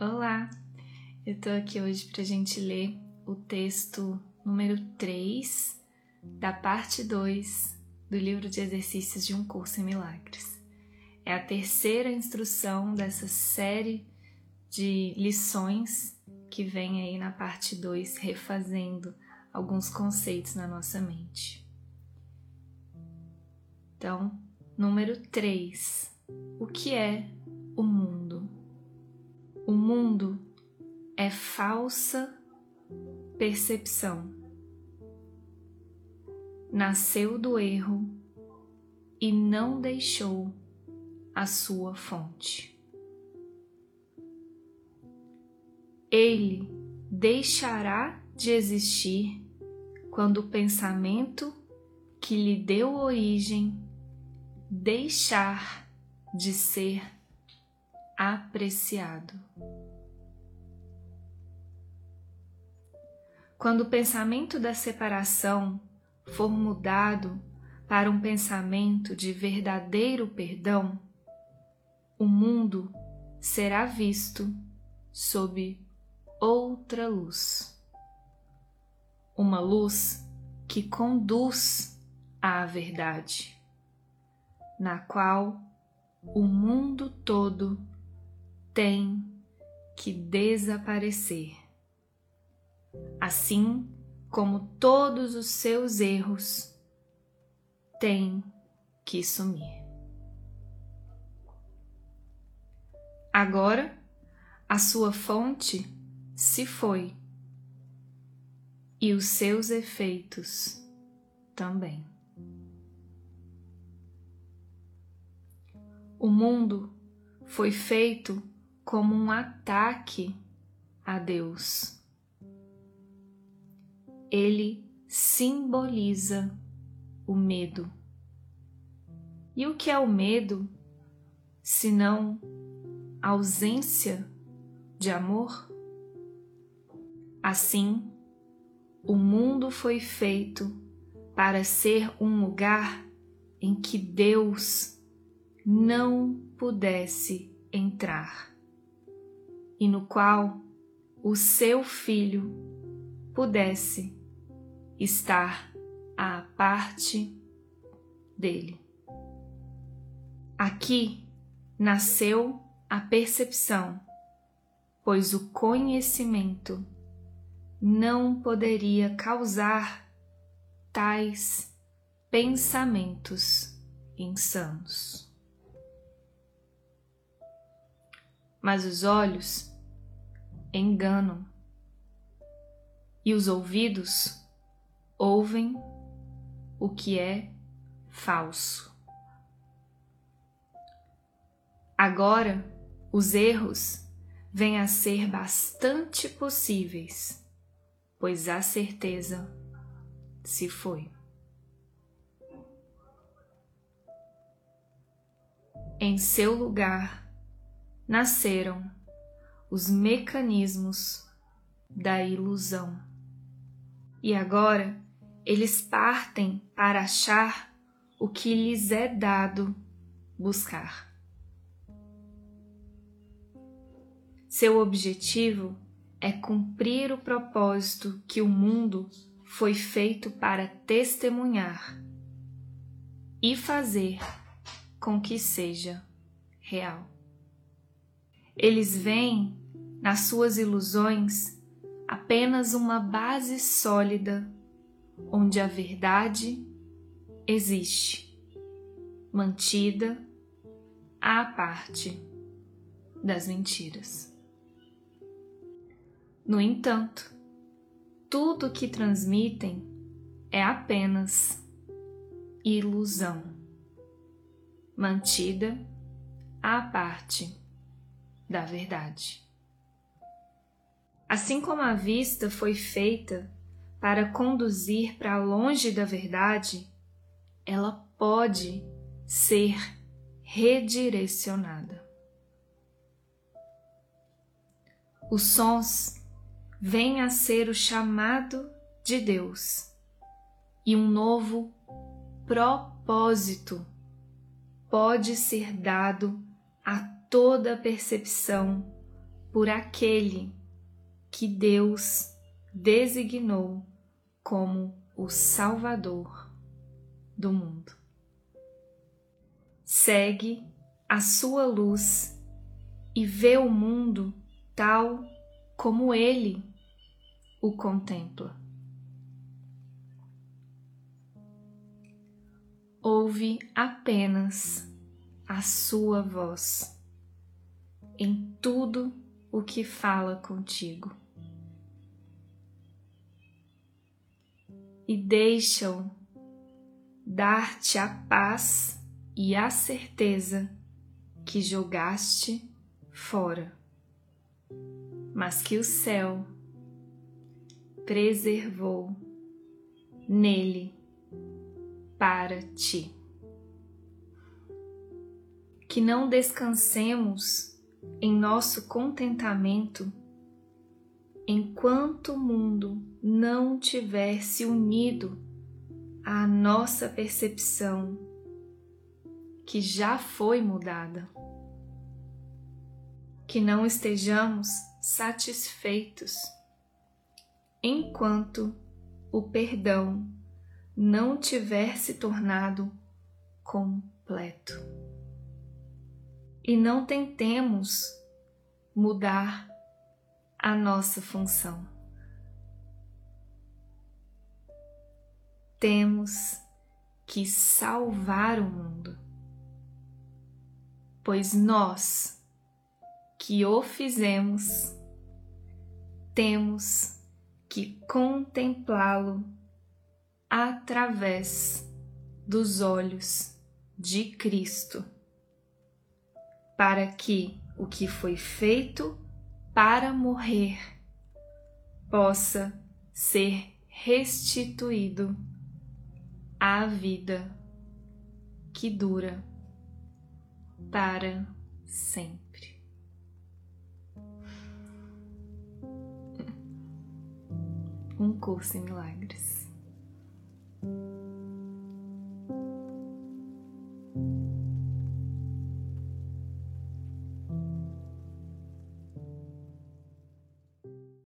Olá! Eu tô aqui hoje para a gente ler o texto número 3 da parte 2 do livro de exercícios de um curso em milagres. É a terceira instrução dessa série de lições que vem aí na parte 2, refazendo alguns conceitos na nossa mente. Então, número 3. O que é o mundo? O mundo é falsa percepção. Nasceu do erro e não deixou a sua fonte. Ele deixará de existir quando o pensamento que lhe deu origem deixar de ser apreciado. Quando o pensamento da separação for mudado para um pensamento de verdadeiro perdão, o mundo será visto sob outra luz. Uma luz que conduz à verdade, na qual o mundo todo tem que desaparecer. Assim como todos os seus erros têm que sumir. Agora, a sua fonte se foi e os seus efeitos também. O mundo foi feito como um ataque a Deus. Ele simboliza o medo. E o que é o medo, senão ausência de amor? Assim, o mundo foi feito para ser um lugar em que Deus não pudesse entrar e no qual o seu filho pudesse estar à parte dele. Aqui nasceu a percepção, pois o conhecimento não poderia causar tais pensamentos insanos. Mas os olhos enganam, e os ouvidos ouvem o que é falso. Agora, os erros vêm a ser bastante possíveis, pois a certeza se foi. Em seu lugar nasceram os mecanismos da ilusão. E agora eles partem para achar o que lhes é dado buscar. Seu objetivo é cumprir o propósito que o mundo foi feito para testemunhar e fazer com que seja real. Eles veem nas suas ilusões apenas uma base sólida onde a verdade existe, mantida à parte das mentiras. No entanto, tudo que transmitem é apenas ilusão, mantida à parte da verdade. Assim como a vista foi feita para conduzir para longe da verdade, ela pode ser redirecionada. Os sons vêm a ser o chamado de Deus e um novo propósito pode ser dado a toda percepção por aquele que Deus designou como o Salvador do mundo. Segue a sua luz e vê o mundo tal como ele o contempla. Ouve apenas a sua voz em tudo o que fala contigo. E deixa-o dar-te a paz e a certeza que jogaste fora, mas que o céu preservou nele para ti. Que não descansemos em nosso contentamento enquanto o mundo não tiver se unido à nossa percepção que já foi mudada. Que não estejamos satisfeitos enquanto o perdão não tiver se tornado completo. E não tentemos mudar a nossa função. Temos que salvar o mundo, pois nós que o fizemos temos que contemplá-lo através dos olhos de Cristo, para que o que foi feito para morrer possa ser restituído à vida que dura para sempre. um curso em milagres.